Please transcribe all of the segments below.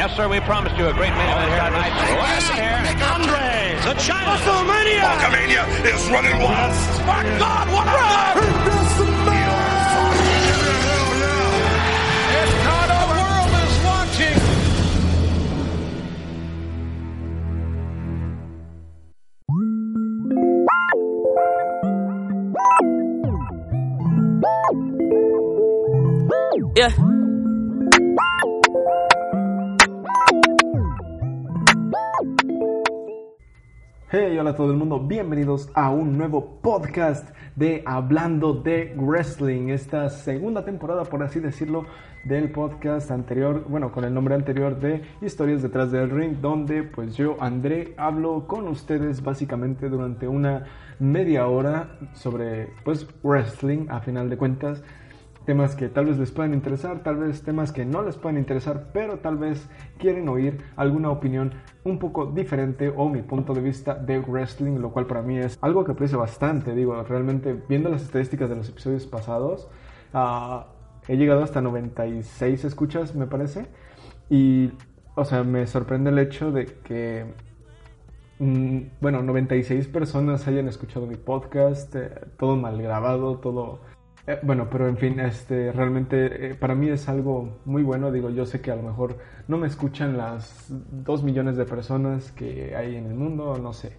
Yes, sir. We promised you a great main event here tonight. Classic Nick Andre, the China WrestleMania. Hulkamania is running wild. My God, what a run! It's not the world is watching. Yeah. Hey, hola a todo el mundo, bienvenidos a un nuevo podcast de Hablando de Wrestling, esta segunda temporada, por así decirlo, del podcast anterior, bueno, con el nombre anterior de Historias detrás del ring, donde pues yo, André, hablo con ustedes básicamente durante una media hora sobre pues wrestling, a final de cuentas, temas que tal vez les puedan interesar, tal vez temas que no les puedan interesar, pero tal vez quieren oír alguna opinión un poco diferente o mi punto de vista de wrestling, lo cual para mí es algo que aprecio bastante. Digo, realmente viendo las estadísticas de los episodios pasados, uh, he llegado hasta 96 escuchas, me parece, y, o sea, me sorprende el hecho de que mm, bueno, 96 personas hayan escuchado mi podcast, eh, todo mal grabado, todo eh, bueno, pero en fin, este, realmente eh, para mí es algo muy bueno. Digo, yo sé que a lo mejor no me escuchan las dos millones de personas que hay en el mundo, no sé.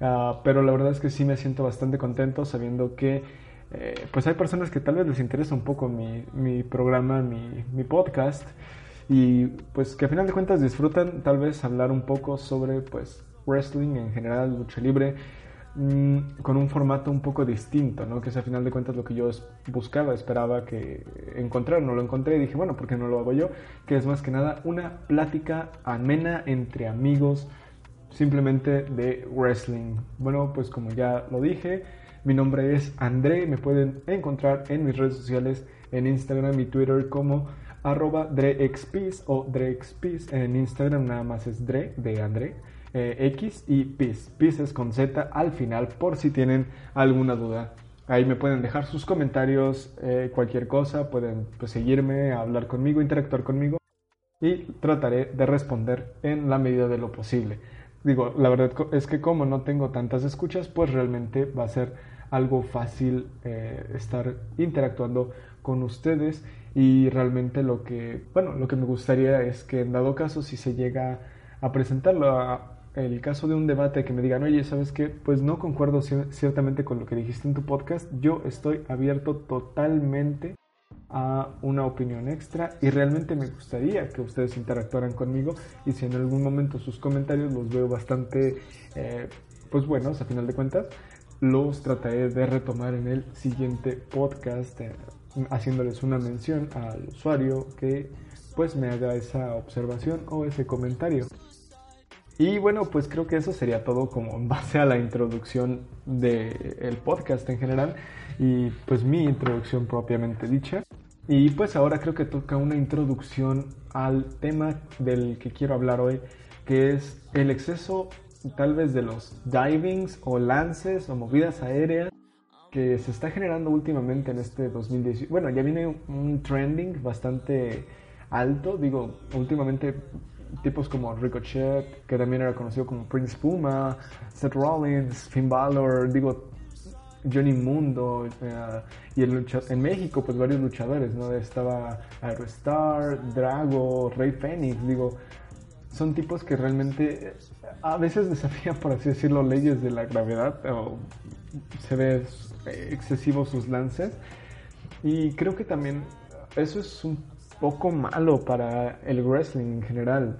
Uh, pero la verdad es que sí me siento bastante contento sabiendo que eh, pues hay personas que tal vez les interesa un poco mi, mi programa, mi, mi, podcast y pues que a final de cuentas disfrutan tal vez hablar un poco sobre pues wrestling en general, lucha libre con un formato un poco distinto, ¿no? Que es a final de cuentas lo que yo buscaba, esperaba que encontrar, no lo encontré y dije, bueno, ¿por qué no lo hago yo? Que es más que nada una plática amena entre amigos, simplemente de wrestling. Bueno, pues como ya lo dije, mi nombre es André, me pueden encontrar en mis redes sociales, en Instagram y Twitter como arroba DreXPis o DreXPis, en Instagram nada más es Dre de André eh, X y PIS. PIS es con Z al final por si tienen alguna duda. Ahí me pueden dejar sus comentarios, eh, cualquier cosa, pueden pues, seguirme, hablar conmigo, interactuar conmigo y trataré de responder en la medida de lo posible. Digo, la verdad es que como no tengo tantas escuchas, pues realmente va a ser algo fácil eh, estar interactuando con ustedes y realmente lo que, bueno, lo que me gustaría es que en dado caso si se llega a presentarlo a, el caso de un debate que me digan, oye, ¿sabes qué? Pues no concuerdo ciertamente con lo que dijiste en tu podcast, yo estoy abierto totalmente a una opinión extra y realmente me gustaría que ustedes interactuaran conmigo y si en algún momento sus comentarios los veo bastante, eh, pues buenos a final de cuentas, los trataré de retomar en el siguiente podcast eh, haciéndoles una mención al usuario que pues me haga esa observación o ese comentario. Y bueno, pues creo que eso sería todo como en base a la introducción del podcast en general y pues mi introducción propiamente dicha. Y pues ahora creo que toca una introducción al tema del que quiero hablar hoy, que es el exceso tal vez de los divings o lances o movidas aéreas que se está generando últimamente en este 2018. Bueno, ya viene un trending bastante alto, digo, últimamente tipos como Ricochet, que también era conocido como Prince Puma, Seth Rollins, Finn Balor, digo, Johnny Mundo, eh, y el en México, pues varios luchadores, ¿no? Estaba Aerostar, Drago, Rey Fénix, digo, son tipos que realmente a veces desafían, por así decirlo, leyes de la gravedad, o se ve excesivo sus lances, y creo que también eso es un poco malo para el wrestling en general.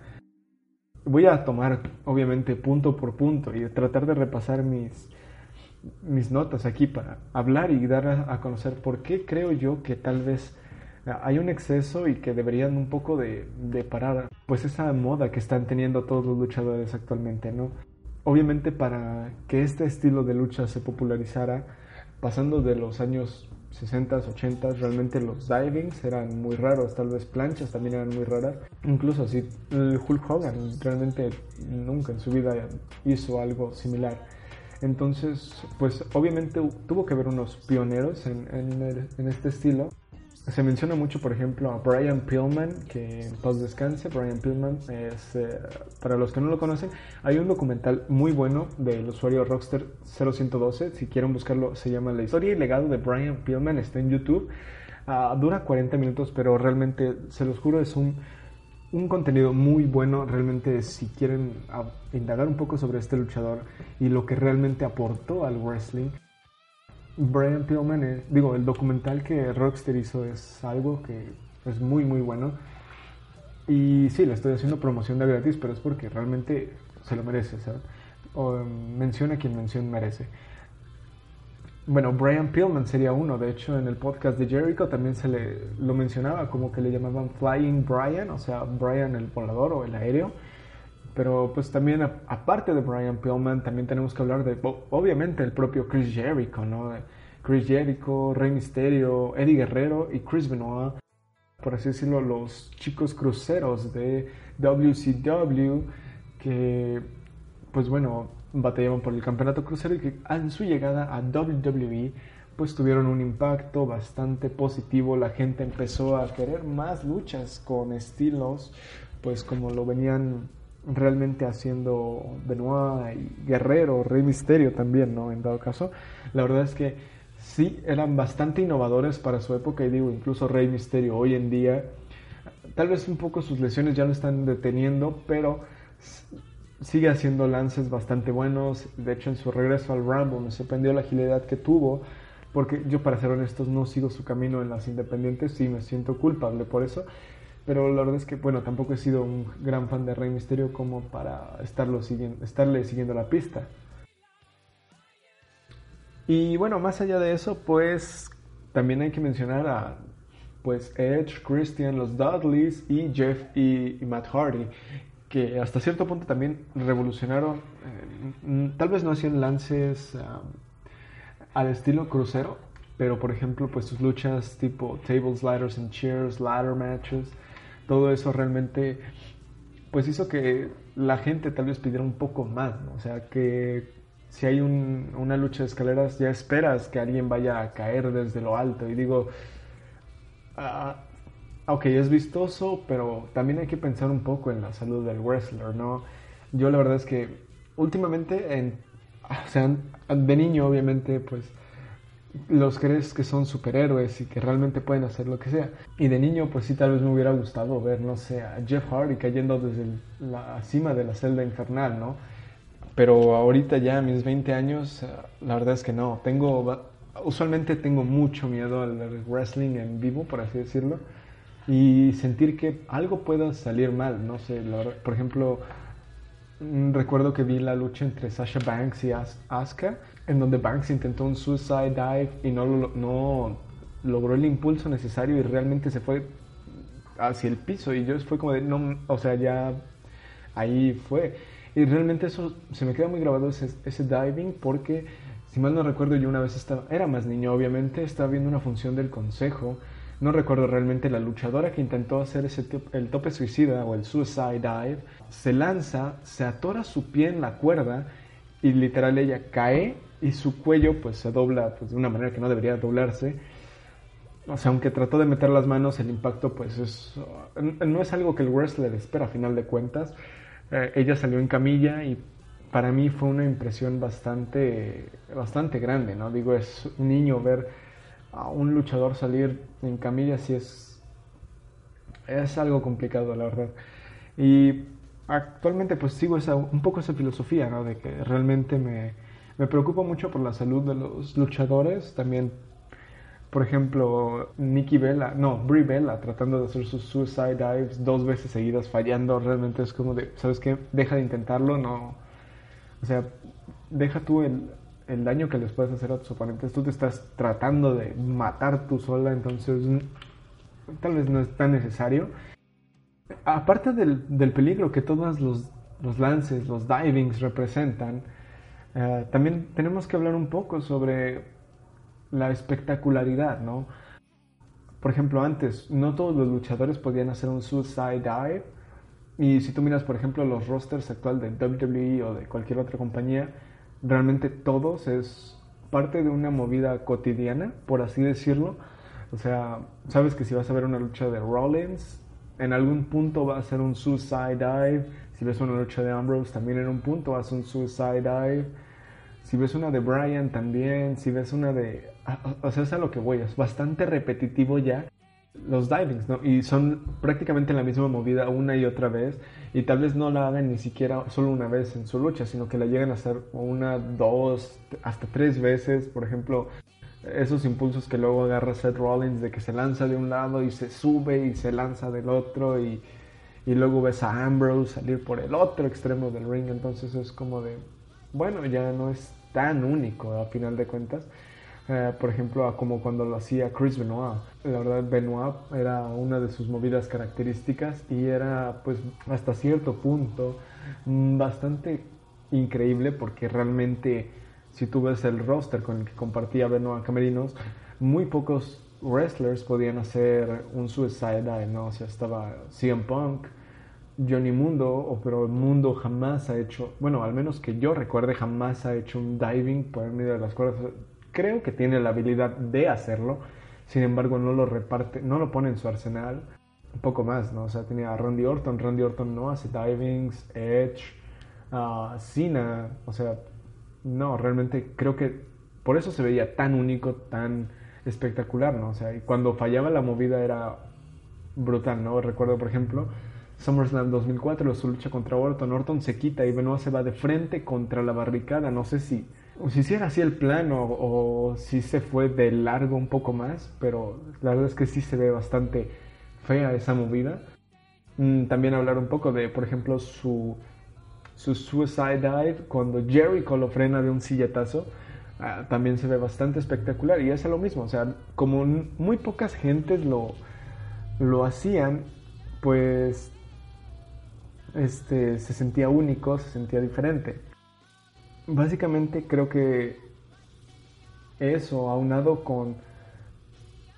Voy a tomar, obviamente, punto por punto y tratar de repasar mis, mis notas aquí para hablar y dar a, conocer por qué creo yo que tal vez hay un exceso y que deberían un poco de, de, parar pues esa moda que están teniendo todos los luchadores actualmente, ¿no? Obviamente para que este estilo de lucha se popularizara, pasando de los años 60s, 80s, realmente los divings eran muy raros, tal vez planchas también eran muy raras. Incluso el Hulk Hogan realmente nunca en su vida hizo algo similar. Entonces, pues obviamente tuvo que haber unos pioneros en, en este estilo se menciona mucho, por ejemplo, a Brian Pillman, que en paz descanse. Brian Pillman es, eh, para los que no lo conocen, hay un documental muy bueno del usuario Rockster 0112. Si quieren buscarlo, se llama La historia y legado de Brian Pillman. Está en YouTube. Ah, dura 40 minutos, pero realmente, se los juro, es un, un contenido muy bueno. Realmente, si quieren ah, indagar un poco sobre este luchador y lo que realmente aportó al wrestling Brian Pillman, digo, el documental que Rockster hizo es algo que es muy, muy bueno. Y sí, le estoy haciendo promoción de gratis, pero es porque realmente se lo merece, ¿sabes? O em, menciona quien mención merece. Bueno, Brian Pillman sería uno. De hecho, en el podcast de Jericho también se le lo mencionaba como que le llamaban Flying Brian, o sea, Brian el volador o el aéreo. Pero pues también aparte de Brian Pillman, también tenemos que hablar de, obviamente, el propio Chris Jericho, ¿no? Chris Jericho, Rey Mysterio, Eddie Guerrero y Chris Benoit, por así decirlo, los chicos cruceros de WCW que, pues bueno, batallaban por el campeonato crucero y que en su llegada a WWE pues tuvieron un impacto bastante positivo, la gente empezó a querer más luchas con estilos, pues como lo venían realmente haciendo Benoit y Guerrero, Rey Misterio también, ¿no? En dado caso, la verdad es que sí eran bastante innovadores para su época y digo, incluso Rey Misterio hoy en día, tal vez un poco sus lesiones ya lo están deteniendo, pero sigue haciendo lances bastante buenos. De hecho, en su regreso al Rumble me sorprendió la agilidad que tuvo, porque yo, para ser honestos, no sigo su camino en las independientes, sí me siento culpable por eso. Pero la verdad es que, bueno, tampoco he sido un gran fan de Rey Misterio como para estarlo estarle siguiendo la pista. Y bueno, más allá de eso, pues también hay que mencionar a pues Edge, Christian, los Dudleys y Jeff y, Matt Hardy, que hasta cierto punto también revolucionaron, eh, tal vez no hacían lances al estilo crucero, pero por ejemplo, pues sus luchas tipo tables, ladders and chairs, ladder matches, todo eso realmente pues hizo que la gente tal vez pidiera un poco más, O sea, que si hay una lucha de escaleras ya esperas que alguien vaya a caer desde lo alto y digo, uh, ok, es vistoso, pero también hay que pensar un poco en la salud del wrestler, ¿no? Yo la verdad es que últimamente, en, o sea, de niño obviamente, pues los crees que son superhéroes y que realmente pueden hacer lo que sea. Y de niño, pues sí, tal vez me hubiera gustado ver, no sé, a Jeff Hardy cayendo desde la cima de la celda infernal, ¿no? Pero ahorita ya a mis 20 años, eh, la verdad es que no. Tengo, usualmente tengo mucho miedo al wrestling en vivo, por así decirlo, y sentir que algo pueda salir mal, no sé, por ejemplo, mm, recuerdo que vi la lucha entre Sasha Banks y Asuka en donde Banks intentó un suicide dive y no, no logró el impulso necesario y realmente se fue hacia el piso. Y yo fue como de, no, o sea, ya ahí fue. Y realmente eso se me queda muy grabado ese, ese diving porque, si mal no recuerdo, yo una vez estaba, era más niño obviamente, estaba viendo una función del consejo, no recuerdo realmente la luchadora que intentó hacer ese el tope suicida o el suicide dive, se lanza, se atora su pie en la cuerda y literal ella cae y su cuello pues se dobla pues, de una manera que no debería doblarse. O sea, aunque trató de meter las manos, el impacto pues es, no es algo que el wrestler espera a final de cuentas. Eh, ella salió en camilla y para mí fue una impresión bastante, bastante grande, ¿no? Digo, es un niño ver a un luchador salir en camilla si es, es algo complicado, la verdad. Y actualmente pues sigo esa, un poco esa filosofía, ¿no? De que realmente me, me preocupa mucho por la salud de los luchadores. También, por ejemplo, Nikki Bella, no, Brie Bella, tratando de hacer sus suicide dives dos veces seguidas, fallando. Realmente es como de, ¿sabes qué? Deja de intentarlo, no. O sea, deja tú el, el daño que les puedes hacer a tus oponentes. Tú te estás tratando de matar tú sola, entonces tal vez no es tan necesario. Aparte del, del peligro que todos los, los, lances, los divings representan, eh, también tenemos que hablar un poco sobre la espectacularidad, ¿no? Por ejemplo, antes no todos los luchadores podían hacer un suicide dive. Y si tú miras, por ejemplo, los rosters actual de WWE o de cualquier otra compañía, realmente todos es parte de una movida cotidiana, por así decirlo. O sea, sabes que si vas a ver una lucha de Rollins, en algún punto va a ser un suicide dive. Si ves una lucha de Ambrose, también en un punto ser un suicide dive. Si ves una de Bryan también, si ves una de... O sea, es a lo que voy, es bastante repetitivo ya los divings, ¿no? Y son prácticamente la misma movida una y otra vez. Y tal vez no la hagan ni siquiera solo una vez en su lucha, sino que la lleguen a hacer una, dos, hasta tres veces. Por ejemplo, esos impulsos que luego agarra Seth Rollins de que se lanza de un lado y se sube y se lanza del otro y, y luego ves a Ambrose salir por el otro extremo del ring. Entonces es como de, bueno, ya no es tan único a final de cuentas. Eh, por ejemplo, como cuando lo hacía Chris Benoit. La verdad, Benoit era una de sus movidas características y era, pues, hasta cierto punto mm, bastante increíble porque realmente, si tú ves el roster con el que compartía Benoit Camerinos, muy pocos wrestlers podían hacer un suicide dive, ¿no? O sea, estaba CM Punk, Johnny Mundo, pero Mundo jamás ha hecho, bueno, al menos que yo recuerde, jamás ha hecho un diving por medio de las cuerdas. Creo que tiene la habilidad de hacerlo, sin embargo no lo reparte, no lo pone en su arsenal. Un poco más, ¿no? O sea, tenía a Randy Orton, Randy Orton no hace divings, Edge, uh, Cena, o sea, no, realmente creo que por eso se veía tan único, tan espectacular, ¿no? O sea, y cuando fallaba la movida era brutal, ¿no? Recuerdo, por ejemplo, SummerSlam 2004, su lucha contra Orton. Orton se quita y Benoit se va de frente contra la barricada. No sé si, si hiciera así el plano o, si se fue de largo un poco más, pero la verdad es que sí se ve bastante fea esa movida. Mm, también hablar un poco de, por ejemplo, su, su Suicide Dive cuando Jericho lo frena de un silletazo. Ah, también se ve bastante espectacular y es lo mismo, o sea, como muy pocas gentes lo, lo hacían, pues este, se sentía único, se sentía diferente. Básicamente creo que eso, aunado con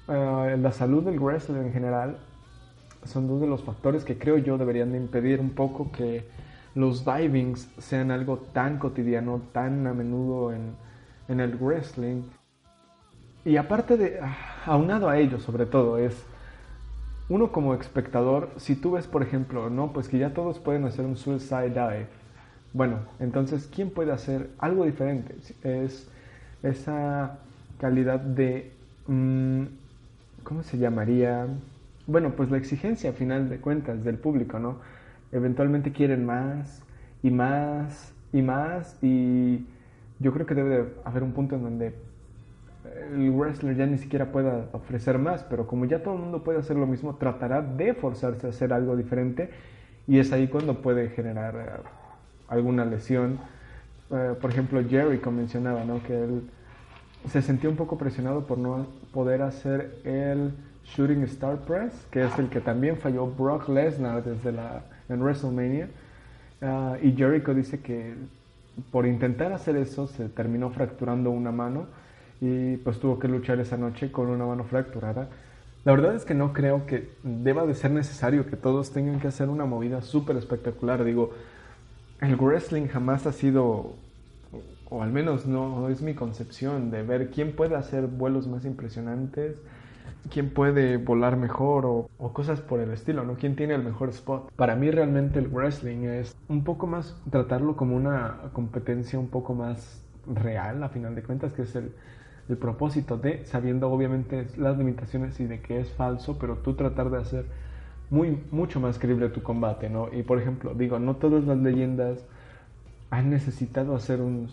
eh, la salud del wrestler en general, son dos de los factores que creo yo deberían de impedir un poco que los divings sean algo tan cotidiano, tan a menudo en, en el wrestling. Y aparte de, ah, aunado a ello sobre todo, es uno como espectador, si tú ves, por ejemplo, no, pues que ya todos pueden hacer un suicide dive, bueno, entonces, ¿quién puede hacer algo diferente? Es esa calidad de, mm, ¿cómo se llamaría? Bueno, pues la exigencia a final de cuentas del público, ¿no? Eventualmente quieren más y más y más y yo creo que debe de haber un punto en donde el wrestler ya ni siquiera pueda ofrecer más, pero como ya todo el mundo puede hacer lo mismo, tratará de forzarse a hacer algo diferente y es ahí cuando puede generar eh, alguna lesión. Eh, por ejemplo, Jericho mencionaba ¿no? que él se sentía un poco presionado por no poder hacer el Shooting Star Press, que es el que también falló Brock Lesnar desde la, en WrestleMania. Ah, y Jericho dice que por intentar hacer eso se terminó fracturando una mano y pues tuvo que luchar esa noche con una mano fracturada. La verdad es que no creo que deba de ser necesario que todos tengan que hacer una movida súper espectacular. Digo, el wrestling jamás ha sido, o al menos no es mi concepción, de ver quién puede hacer vuelos más impresionantes, quién puede volar mejor o, cosas por el estilo, ¿no? ¿Quién tiene el mejor spot? Para mí realmente el wrestling es un poco más tratarlo como una competencia un poco más real, a final de cuentas, que es el, el propósito de, sabiendo obviamente las limitaciones y de que es falso, pero tú tratar de hacer muy, mucho más creíble tu combate, ¿no? Y por ejemplo, digo, no todas las leyendas han necesitado hacer un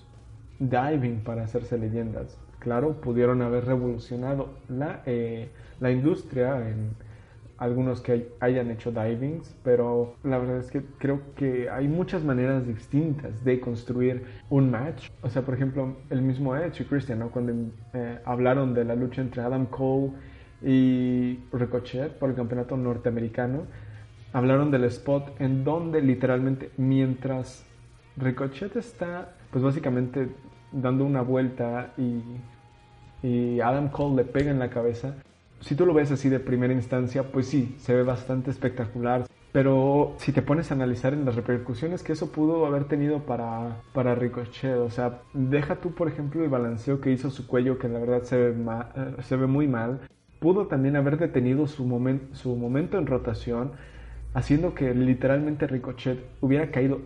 diving para hacerse leyendas. Claro, pudieron haber revolucionado la, eh, la industria en, algunos que hayan hecho divings, pero la verdad es que creo que hay muchas maneras distintas de construir un match. O sea, por ejemplo, el mismo Edge y Christian, ¿no? Cuando eh, hablaron de la lucha entre Adam Cole y Ricochet por el campeonato norteamericano hablaron del spot en donde literalmente mientras Ricochet está pues básicamente dando una vuelta y, y Adam Cole le pega en la cabeza, si tú lo ves así de primera instancia, pues sí, se ve bastante espectacular. Pero si te pones a analizar en las repercusiones que eso pudo haber tenido para, para Ricochet, o sea, deja tú, por ejemplo, el balanceo que hizo su cuello, que la verdad se ve, eh, se ve muy mal. Pudo también haber detenido su, momen, su momento en rotación, haciendo que literalmente Ricochet hubiera caído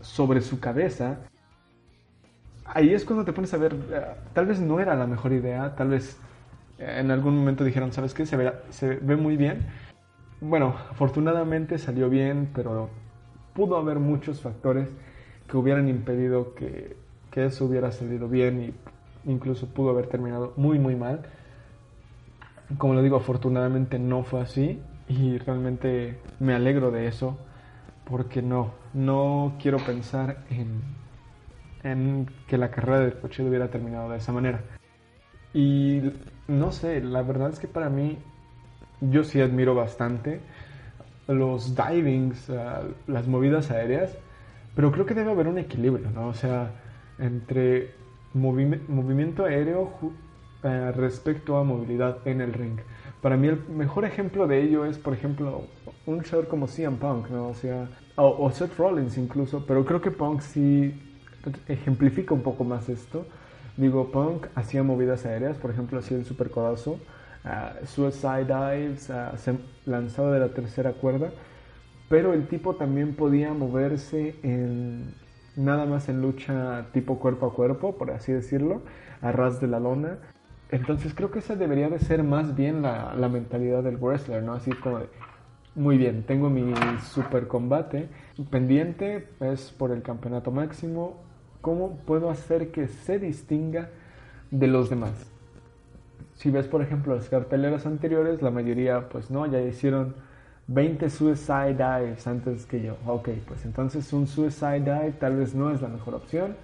sobre su cabeza. Ahí es cuando te pones a ver, eh, tal vez no era la mejor idea, tal vez en algún momento dijeron, ¿sabes qué? Se ve, muy bien. Bueno, afortunadamente salió bien, pero pudo haber muchos factores que hubieran impedido que, eso hubiera salido bien y incluso pudo haber terminado muy, muy mal. Como lo digo, afortunadamente no fue así y realmente me alegro de eso porque no, no quiero pensar en, que la carrera de coche hubiera terminado de esa manera. Y no sé, la verdad es que para mí yo sí admiro bastante los divings, uh, las movidas aéreas, pero creo que debe haber un equilibrio, ¿no? O sea, entre movi movimiento aéreo uh, respecto a movilidad en el ring. Para mí el mejor ejemplo de ello es, por ejemplo, un show como CM Punk, ¿no? O sea, o, o Seth Rollins incluso, pero creo que Punk sí ejemplifica un poco más esto Digo, Punk hacía movidas aéreas, por ejemplo, hacía el super codazo, uh, suicide dives, uh, se lanzaba de la tercera cuerda, pero el tipo también podía moverse en nada más en lucha tipo cuerpo a cuerpo, por así decirlo, a ras de la lona. Entonces creo que esa debería de ser más bien la, la mentalidad del wrestler, ¿no? Así como de, muy bien, tengo mi super combate pendiente, es por el campeonato máximo, ¿Cómo puedo hacer que se distinga de los demás? Si ves, por ejemplo, las carteleras anteriores, la mayoría, pues no, ya hicieron 20 suicide dives antes que yo. Ok, pues entonces un suicide dive tal vez no es la mejor opción.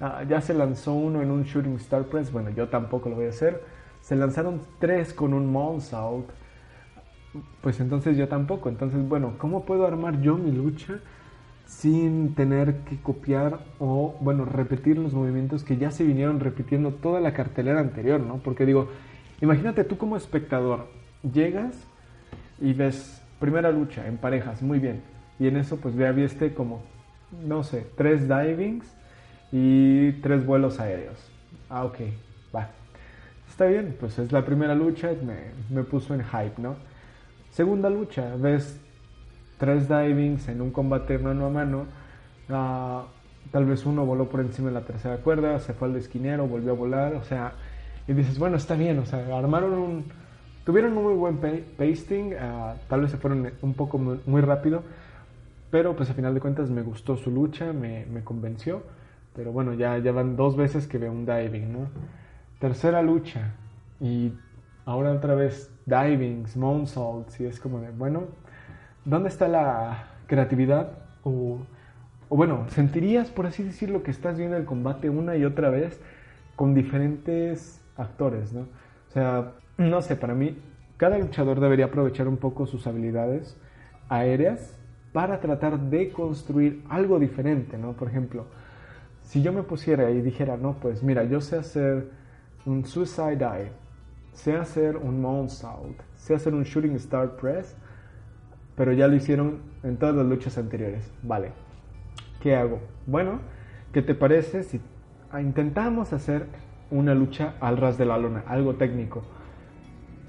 Ah, ya se lanzó uno en un shooting star press, bueno, yo tampoco lo voy a hacer. Se lanzaron tres con un moonsault, pues entonces yo tampoco. Entonces, bueno, ¿cómo puedo armar yo mi lucha? Sin tener que copiar o, bueno, repetir los movimientos que ya se vinieron repitiendo toda la cartelera anterior, ¿no? Porque digo, imagínate tú como espectador, llegas y ves primera lucha en parejas, muy bien, y en eso pues ya como, no sé, tres divings y tres vuelos aéreos. Ah, ok, va. Está bien, pues es la primera lucha, me, me puso en hype, ¿no? Segunda lucha, ves tres divings en un combate mano a mano. Uh, tal vez uno voló por encima de la tercera cuerda, se fue al esquinero, volvió a volar, o sea, y dices, bueno, está bien, o sea, armaron un, tuvieron un muy buen pasting, uh, tal vez se fueron un poco muy, rápido, pero pues a final de cuentas me gustó su lucha, me, me convenció, pero bueno, ya, ya van dos veces que veo un diving, ¿no? Tercera lucha, y ahora otra vez divings, moonsaults, y es como de, bueno, ¿dónde está la creatividad? O, bueno, ¿sentirías, por así decirlo, que estás viendo el combate una y otra vez con diferentes actores, ¿no? O sea, no sé, para mí, cada luchador debería aprovechar un poco sus habilidades aéreas para tratar de construir algo diferente, ¿no? Por ejemplo, si yo me pusiera y dijera, no, pues mira, yo sé hacer un suicide dive, sé hacer un moonsault, sé hacer un shooting star press, pero ya lo hicieron en todas las luchas anteriores. Vale, ¿qué hago? Bueno, ¿qué te parece si intentamos hacer una lucha al ras de la lona, algo técnico?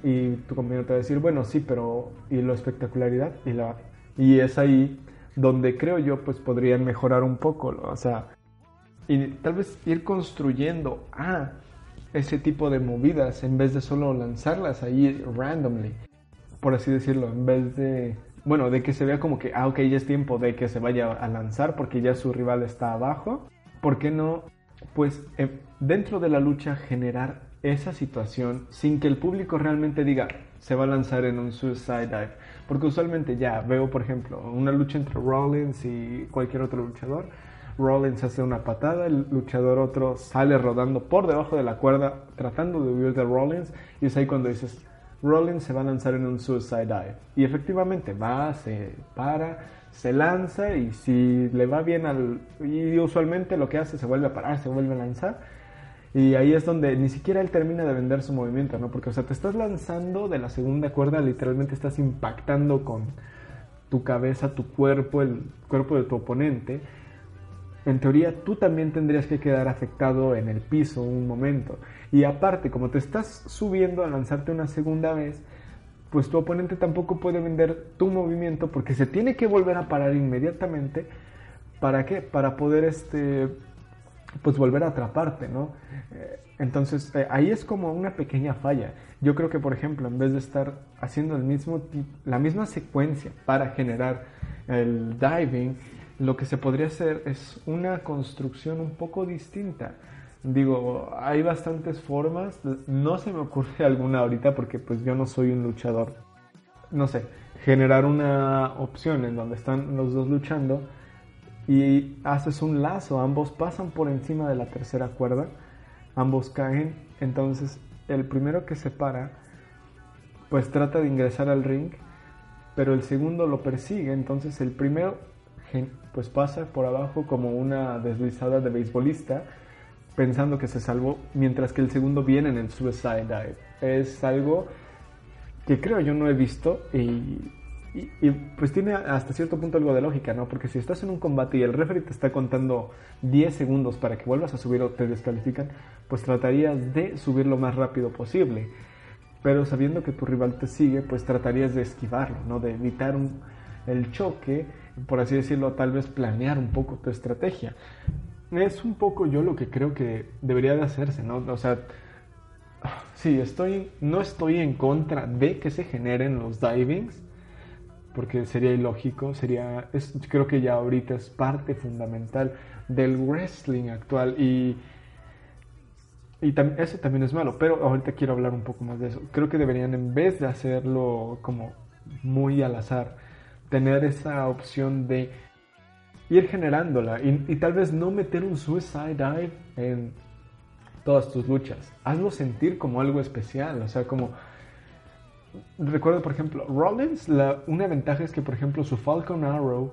Y tu compañero te va a decir, bueno, sí, pero ¿y la espectacularidad? Y, la, y es ahí donde creo yo pues podrían mejorar un poco, o sea, y tal vez ir construyendo a ese tipo de movidas en vez de solo lanzarlas ahí randomly, por así decirlo, en vez de bueno, de que se vea como que, ah, ok, ya es tiempo de que se vaya a lanzar porque ya su rival está abajo. ¿Por qué no, pues, eh, dentro de la lucha generar esa situación sin que el público realmente diga, se va a lanzar en un suicide dive? Porque usualmente ya veo, por ejemplo, una lucha entre Rollins y cualquier otro luchador. Rollins hace una patada, el luchador otro sale rodando por debajo de la cuerda tratando de huir de Rollins y es ahí cuando dices, Rollins se va a lanzar en un suicide dive. Y efectivamente va, se para, se lanza y si le va bien al... Y usualmente lo que hace se vuelve a parar, se vuelve a lanzar. Y ahí es donde ni siquiera él termina de vender su movimiento, ¿no? Porque, o sea, te estás lanzando de la segunda cuerda, literalmente estás impactando con tu cabeza, tu cuerpo, el cuerpo de tu oponente. En teoría, tú también tendrías que quedar afectado en el piso un momento. Y aparte, como te estás subiendo a lanzarte una segunda vez, pues tu oponente tampoco puede vender tu movimiento porque se tiene que volver a parar inmediatamente. ¿Para qué? Para poder este, pues volver a atraparte, ¿no? Eh, entonces eh, ahí es como una pequeña falla. Yo creo que, por ejemplo, en vez de estar haciendo el mismo la misma secuencia para generar el diving, lo que se podría hacer es una construcción un poco distinta. Digo, hay bastantes formas, no se me ocurre alguna ahorita porque pues yo no soy un luchador. No sé, generar una opción en donde están los dos luchando y haces un lazo, ambos pasan por encima de la tercera cuerda, ambos caen, entonces el primero que se para pues trata de ingresar al ring, pero el segundo lo persigue, entonces el primero pues pasa por abajo como una deslizada de beisbolista pensando que se salvó, mientras que el segundo viene en el suicide dive. Es algo que creo yo no he visto y, pues tiene hasta cierto punto algo de lógica, ¿no? Porque si estás en un combate y el referee te está contando 10 segundos para que vuelvas a subir o te descalifican, pues tratarías de subir lo más rápido posible. Pero sabiendo que tu rival te sigue, pues tratarías de esquivarlo, ¿no? De evitar el choque, por así decirlo, tal vez planear un poco tu estrategia es un poco yo lo que creo que debería de hacerse, ¿no? O sea, sí, estoy, no estoy en contra de que se generen los divings, porque sería ilógico, sería, creo que ya ahorita es parte fundamental del wrestling actual y, y eso también es malo, pero ahorita quiero hablar un poco más de eso. Creo que deberían, en vez de hacerlo como muy al azar, tener esa opción de ir generándola y, tal vez no meter un suicide dive en todas tus luchas. Hazlo sentir como algo especial, o sea, como... Recuerdo, por ejemplo, Rollins, una ventaja es que, por ejemplo, su Falcon Arrow,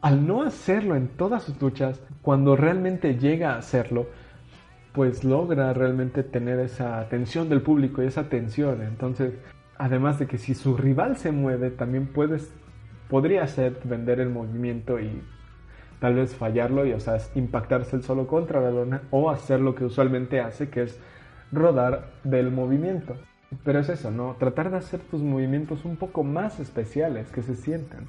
al no hacerlo en todas sus luchas, cuando realmente llega a hacerlo, pues logra realmente tener esa atención del público y esa atención. Entonces, además de que si su rival se mueve, también puedes podría ser vender el movimiento y tal vez fallarlo y, o sea, impactarse el solo contra la lona o hacer lo que usualmente hace, que es rodar del movimiento. Pero es eso, ¿no? Tratar de hacer tus movimientos un poco más especiales, que se sientan.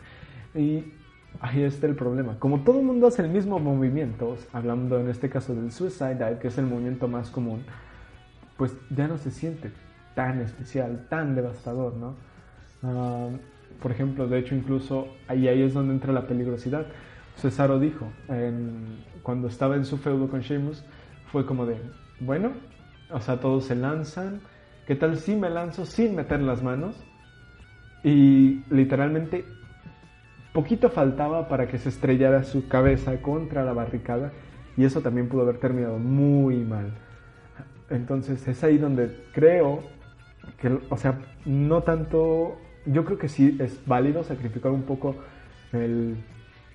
Y ahí está el problema. Como todo el mundo hace el mismo movimiento, hablando en este caso del suicide dive, que es el movimiento más común, pues ya no se siente tan especial, tan devastador, ¿no? Ah, por ejemplo, de hecho incluso ahí, ahí es donde entra la peligrosidad. Cesaro dijo, cuando estaba en su feudo con Sheamus, fue como de, bueno, o sea, todos se lanzan, ¿qué tal si me lanzo sin meter las manos? Y literalmente poquito faltaba para que se estrellara su cabeza contra la barricada y eso también pudo haber terminado muy mal. Entonces es ahí donde creo que, o sea, no tanto yo creo que sí es válido sacrificar un poco el,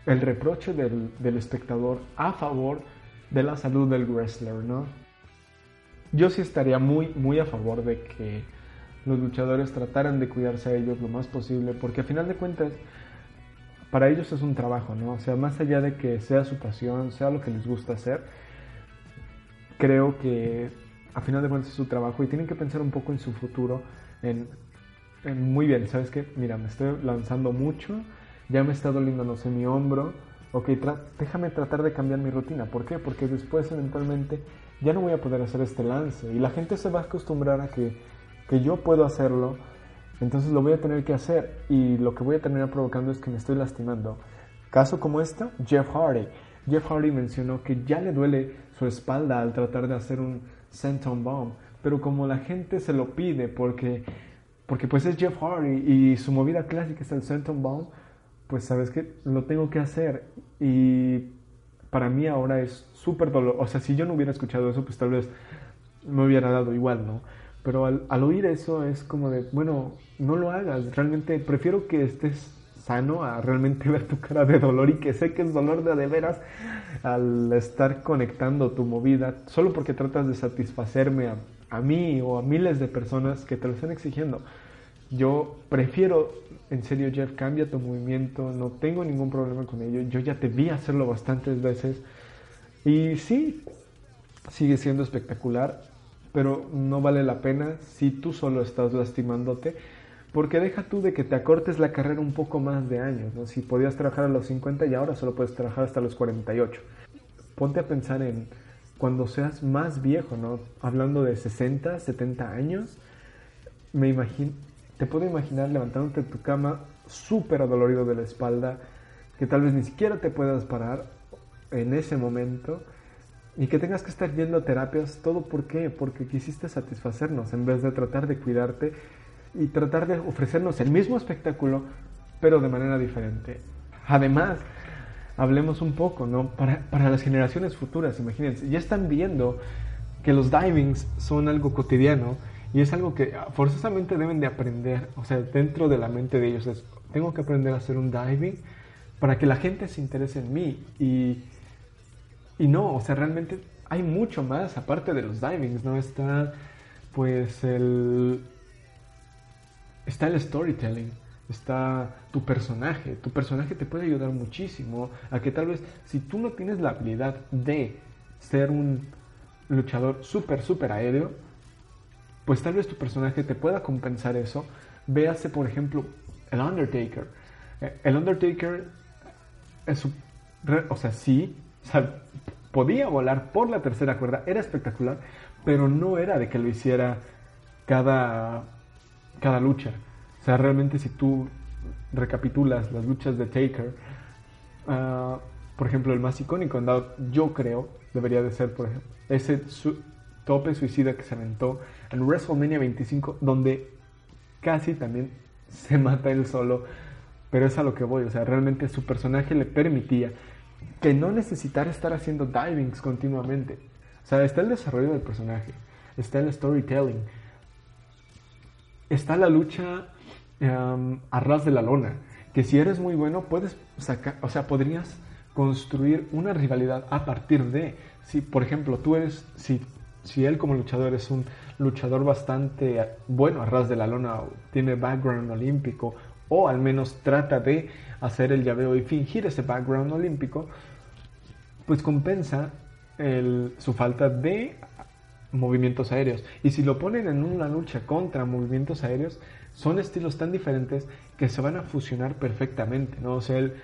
reproche del, espectador a favor de la salud del wrestler, ¿no? Yo sí estaría muy, muy a favor de que los luchadores trataran de cuidarse a ellos lo más posible, porque a final de cuentas, para ellos es un trabajo, ¿no? O sea, más allá de que sea su pasión, sea lo que les gusta hacer, creo que a final de cuentas es su trabajo y tienen que pensar un poco en su futuro, en muy bien, ¿sabes qué? Mira, me estoy lanzando mucho, ya me está doliendo, no sé, mi hombro. Ok, déjame tratar de cambiar mi rutina. ¿Por qué? Porque después eventualmente ya no voy a poder hacer este lance. Y la gente se va a acostumbrar a que, que yo puedo hacerlo. Entonces lo voy a tener que hacer. Y lo que voy a terminar provocando es que me estoy lastimando. Caso como este, Jeff Hardy. Jeff Hardy mencionó que ya le duele su espalda al tratar de hacer un bomb. Pero como la gente se lo pide porque porque pues es Jeff Hardy y su movida clásica es el Bomb, pues sabes que lo tengo que hacer y para mí ahora es súper dolor. O sea, si yo no hubiera escuchado eso, pues tal vez me hubiera dado igual, ¿no? Pero al, al oír eso es como de, bueno, no lo hagas. Realmente prefiero que estés sano a realmente ver tu cara de dolor y que sé que es dolor de de veras al estar conectando tu movida solo porque tratas de satisfacerme a, a mí o a miles de personas que te lo están exigiendo. Yo prefiero, en serio Jeff, cambia tu movimiento, no tengo ningún problema con ello, yo ya te vi hacerlo bastantes veces y sí, sigue siendo espectacular, pero no vale la pena si tú solo estás lastimándote, porque deja tú de que te acortes la carrera un poco más de años, ¿no? Si podías trabajar a los 50 y ahora solo puedes trabajar hasta los 48. Ponte a pensar en cuando seas más viejo, ¿no? Hablando de 60, 70 años, me imagino, te puedo imaginar levantándote de tu cama súper adolorido de la espalda, que tal vez ni siquiera te puedas parar en ese momento y que tengas que estar yendo a terapias, todo por qué? Porque quisiste satisfacernos en vez de tratar de cuidarte y tratar de ofrecernos el mismo espectáculo, pero de manera diferente. Además, hablemos un poco, ¿no? Para, para las generaciones futuras, imagínense, ya están viendo que los divings son algo cotidiano y es algo que forzosamente deben de aprender, o sea, dentro de la mente de ellos es, tengo que aprender a hacer un diving para que la gente se interese en mí y, y no, o sea, realmente hay mucho más aparte de los divings, ¿no? Está pues el... Está el storytelling, está tu personaje. Tu personaje te puede ayudar muchísimo a que tal vez si tú no tienes la habilidad de ser un luchador súper, súper aéreo, pues tal vez tu personaje te pueda compensar eso. Véase, por ejemplo, el Undertaker. Eh, El Undertaker es o sea, sí, podía volar por la tercera cuerda, era espectacular, pero no era de que lo hiciera cada, cada lucha. O sea, realmente si tú recapitulas las luchas de Taker, uh, por ejemplo, el más icónico, yo creo, debería de ser, por ejemplo, ese tope suicida que se aventó en WrestleMania 25, donde casi también se mata él solo, pero es a lo que voy, o sea, realmente su personaje le permitía que no necesitara estar haciendo divings continuamente. O sea, está el desarrollo del personaje, está el storytelling, está la lucha um, a ras de la lona, que si eres muy bueno puedes sacar, o sea, podrías construir una rivalidad a partir de, si por ejemplo tú eres, si, si él como luchador es un luchador bastante bueno a ras de la lona, o tiene background olímpico, o al menos trata de hacer el llaveo y fingir ese background olímpico, pues compensa su falta de movimientos aéreos. Y si lo ponen en una lucha contra movimientos aéreos, son estilos tan diferentes que se van a fusionar perfectamente, ¿no? O sea, él,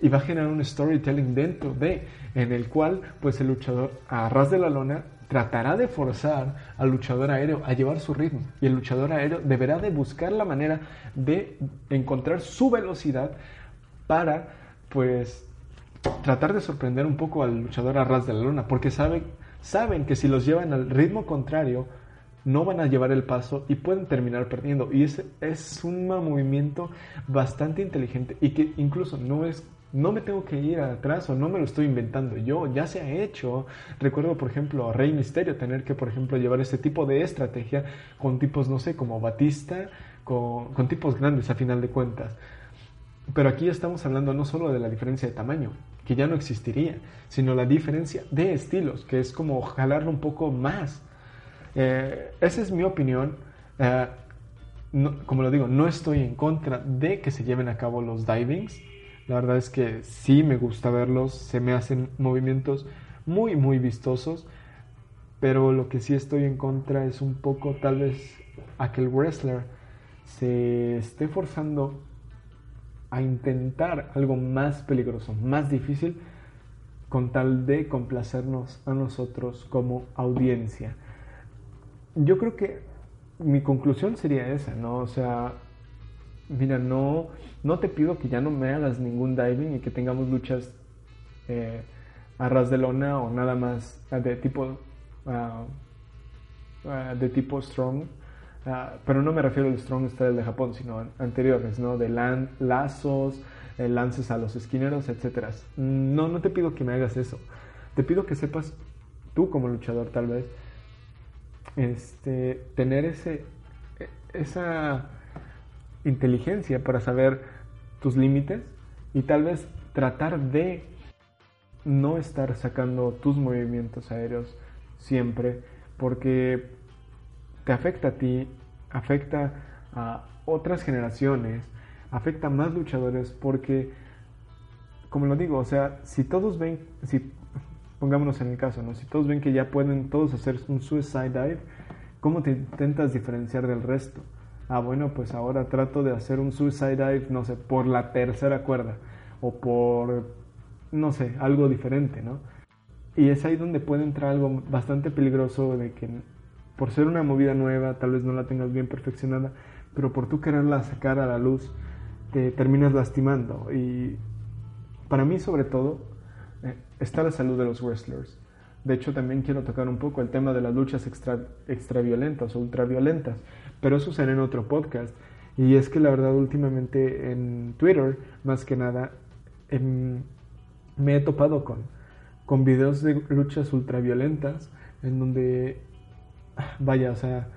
y a generar un storytelling dentro de, en el cual, pues el luchador a ras de la lona tratará de forzar al luchador aéreo a llevar su ritmo y el luchador aéreo deberá de buscar la manera de encontrar su velocidad para pues tratar de sorprender un poco al luchador a ras de la luna porque saben, saben que si los llevan al ritmo contrario no van a llevar el paso y pueden terminar perdiendo y es, es un movimiento bastante inteligente y que incluso no es no me tengo que ir atrás o no me lo estoy inventando yo, ya se ha hecho. Recuerdo, por ejemplo, a Rey Misterio tener que, por ejemplo, llevar este tipo de estrategia con tipos, no sé, como Batista, con, con tipos grandes a final de cuentas. Pero aquí estamos hablando no solo de la diferencia de tamaño, que ya no existiría, sino la diferencia de estilos, que es como jalarlo un poco más. Eh, esa es mi opinión. Eh, no, como lo digo, no estoy en contra de que se lleven a cabo los divings. La verdad es que sí me gusta verlos, se me hacen movimientos muy, muy vistosos, pero lo que sí estoy en contra es un poco tal vez a que el wrestler se esté forzando a intentar algo más peligroso, más difícil, con tal de complacernos a nosotros como audiencia. Yo creo que mi conclusión sería esa, ¿no? O sea, mira, no, no te pido que ya no me hagas ningún diving y que tengamos luchas eh, a ras de lona o nada más de tipo, uh, uh, de tipo strong. Uh, pero no me refiero al strong style de Japón, sino anteriores, ¿no? De lan lazos, eh, lances a los esquineros, etc. No, no te pido que me hagas eso. Te pido que sepas, tú como luchador tal vez, este, tener ese, esa inteligencia para saber tus límites y tal vez tratar de no estar sacando tus movimientos aéreos siempre porque te afecta a ti, afecta a otras generaciones, afecta a más luchadores porque, como lo digo, o sea, si todos ven, si pongámonos en el caso, ¿no? Si todos ven que ya pueden todos hacer un suicide dive, ¿cómo te intentas diferenciar del resto? Ah, bueno, pues ahora trato de hacer un suicide dive, no sé, por la tercera cuerda o por, no sé, algo diferente, ¿no? Y es ahí donde puede entrar algo bastante peligroso de que por ser una movida nueva, tal vez no la tengas bien perfeccionada, pero por tú quererla sacar a la luz, te terminas lastimando. Y para mí, sobre todo, eh, está la salud de los wrestlers. De hecho, también quiero tocar un poco el tema de las luchas extra, extraviolentas o ultraviolentas, pero eso será en otro podcast. Y es que la verdad, últimamente en Twitter, más que nada, em, me he topado con, con videos de luchas ultraviolentas en donde, vaya, o sea,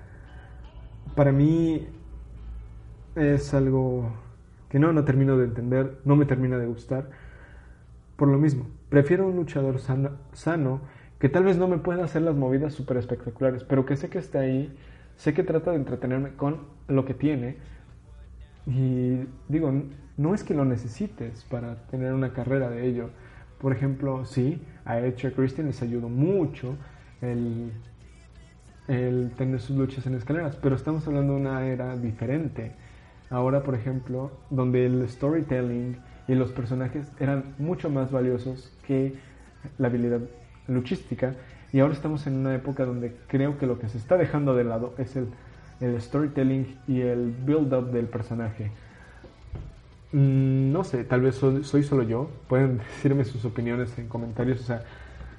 para mí es algo que no, no termino de entender, no me termina de gustar. Por lo mismo, prefiero un luchador sano, que tal vez no me pueda hacer las movidas súper espectaculares, pero que sé que está ahí, sé que trata de entretenerme con lo que tiene. Y digo, no es que lo necesites para tener una carrera de ello. Por ejemplo, sí, a Edge Christian les ayudó mucho el, el tener sus luchas en escaleras, pero estamos hablando de una era diferente. Ahora, por ejemplo, donde el storytelling y los personajes eran mucho más valiosos que la habilidad luchística. Y ahora estamos en una época donde creo que lo que se está dejando de lado es el, el storytelling y el build-up del personaje. Mm, no sé, tal vez soy, solo yo. Pueden decirme sus opiniones en comentarios.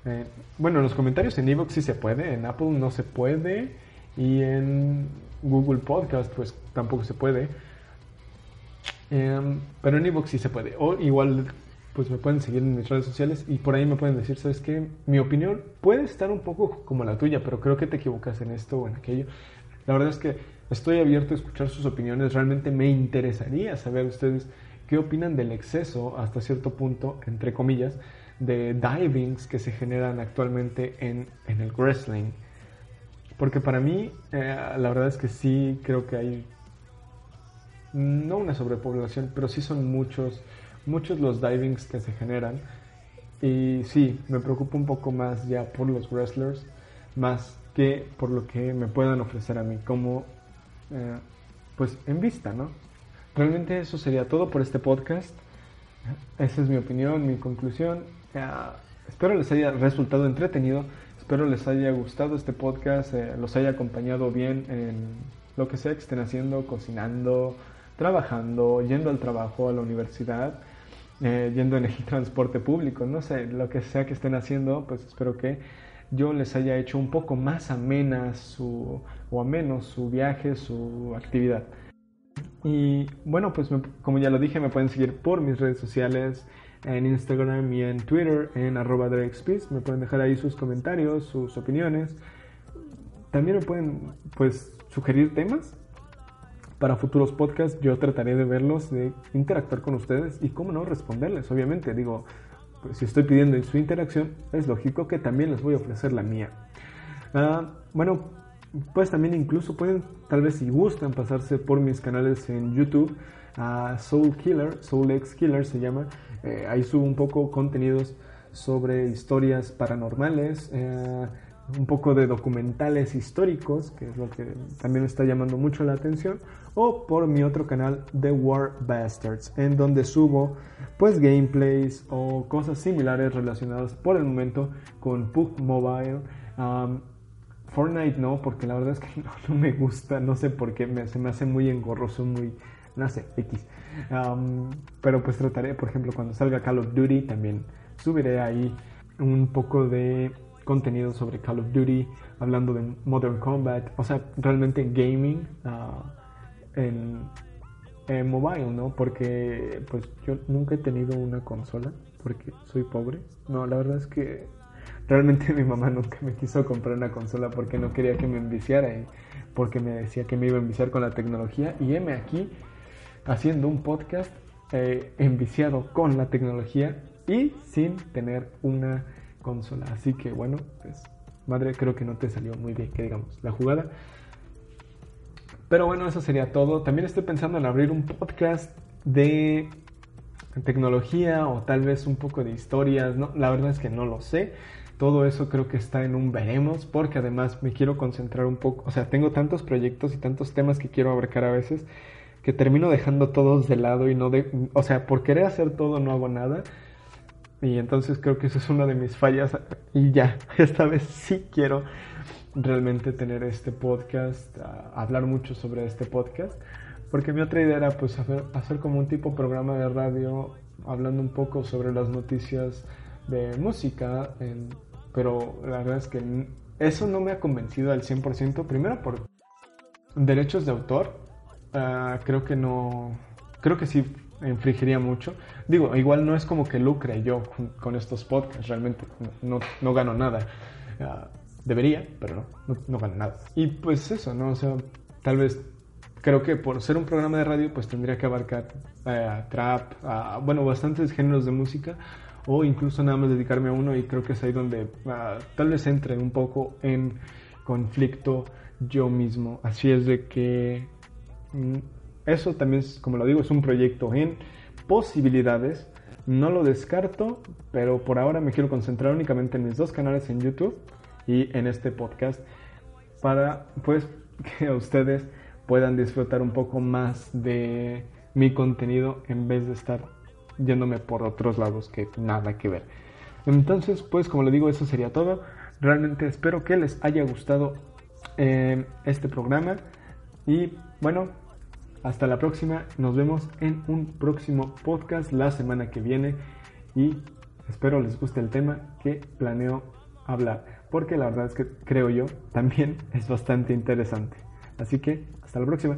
Eh, bueno, en los comentarios en Evox sí se puede, en Apple no se puede y en Google Podcast pues tampoco se puede. Em, pero en Evox sí se puede. O igual, pues me pueden seguir en mis redes sociales y por ahí me pueden decir, ¿sabes qué? Mi opinión puede estar un poco como la tuya, pero creo que te equivocas en esto o en aquello. La verdad es que estoy abierto a escuchar sus opiniones. Realmente me interesaría saber ustedes qué opinan del exceso, hasta cierto punto, entre comillas, de divings que se generan actualmente en, en el wrestling. Porque para mí, eh, la verdad es que sí creo que hay no una sobrepoblación, pero sí son muchos, muchos los divings que se generan. Y sí, me preocupa un poco más ya por los wrestlers, más que por lo que me puedan ofrecer a mí, como eh, pues en vista, ¿no? Realmente eso sería todo por este podcast. Esa es mi opinión, mi conclusión. Espero les haya resultado entretenido, espero les haya gustado este podcast, eh, los haya acompañado bien en lo que sea que estén haciendo, cocinando, trabajando, yendo al trabajo, a la universidad, eh, yendo en el transporte público, no sé, lo que sea que estén haciendo, pues espero que yo les haya hecho un poco más amena su, o a menos su viaje, su actividad. Y bueno, pues como ya lo dije, me pueden seguir por mis redes sociales, en Instagram y en Twitter, en arroba Me pueden dejar ahí sus comentarios, sus opiniones. También me pueden, pues, sugerir temas para futuros podcasts yo trataré de verlos, de interactuar con ustedes y cómo no responderles, obviamente. Digo, pues, si estoy pidiendo su interacción, es lógico que también les voy a ofrecer la mía. Ah, bueno, pues también incluso pueden, tal vez si gustan, pasarse por mis canales en YouTube. A Soul Killer, Soul X Killer se llama. Eh, ahí subo un poco contenidos sobre historias paranormales. Eh, un poco de documentales históricos, que es lo que también me está llamando mucho la atención, o por mi otro canal, The War Bastards, en donde subo pues gameplays o cosas similares relacionadas por el momento con PUBG Mobile. Fortnite no, porque la verdad es que no, me gusta, no sé por qué, se me hace muy engorroso, muy, no sé, X. pero pues trataré, por ejemplo, cuando salga Call of Duty, también subiré ahí un poco de contenido sobre Call of Duty, hablando de Modern Combat, o sea, realmente gaming uh, en, en, mobile, ¿no? Porque pues yo nunca he tenido una consola porque soy pobre. No, la verdad es que Realmente mi mamá nunca me quiso comprar una consola porque no quería que me enviciara porque me decía que me iba a enviciar con la tecnología. Y heme aquí haciendo un podcast eh, enviciado con la tecnología y sin tener una consola. Así que bueno, pues madre, creo que no te salió muy bien, que digamos, la jugada. Pero bueno, eso sería todo. También estoy pensando en abrir un podcast de tecnología o tal vez un poco de historias. No, la verdad es que no lo sé. Todo eso creo que está en un veremos porque además me quiero concentrar un poco. O sea, tengo tantos proyectos y tantos temas que quiero abarcar a veces que termino dejando todos de lado y no de... O sea, por querer hacer todo no hago nada. Y entonces creo que eso es una de mis fallas. Y ya, esta vez sí quiero realmente tener este podcast, hablar mucho sobre este podcast. Porque mi otra idea era pues hacer, como un tipo programa de radio hablando un poco sobre las noticias de música. pero la verdad es que eso no me ha convencido al 100%. Primero por derechos de autor. Ah, creo que no... Creo que sí infringiría mucho. Digo, igual no es como que lucre yo con, estos podcasts, realmente no, no gano nada. Ah, debería, pero no, no, gano nada. Y pues eso, ¿no? O sea, tal vez creo que por ser un programa de radio, pues tendría que abarcar eh, trap, bueno, bastantes géneros de música, o incluso nada más dedicarme a uno, y creo que es ahí donde ah, tal vez entre un poco en conflicto yo mismo. Así es de que eso también, es, como lo digo, es un proyecto en posibilidades. No lo descarto, pero por ahora me quiero concentrar únicamente en mis dos canales en YouTube y en este podcast para pues que ustedes puedan disfrutar un poco más de mi contenido en vez de estar yéndome por otros lados que nada que ver. Entonces, pues como le digo, eso sería todo. Realmente espero que les haya gustado eh, este programa y bueno, hasta la próxima, nos vemos en un próximo podcast la semana que viene y espero les guste el tema que planeo hablar, porque la verdad es que creo yo también es bastante interesante. Así que hasta la próxima.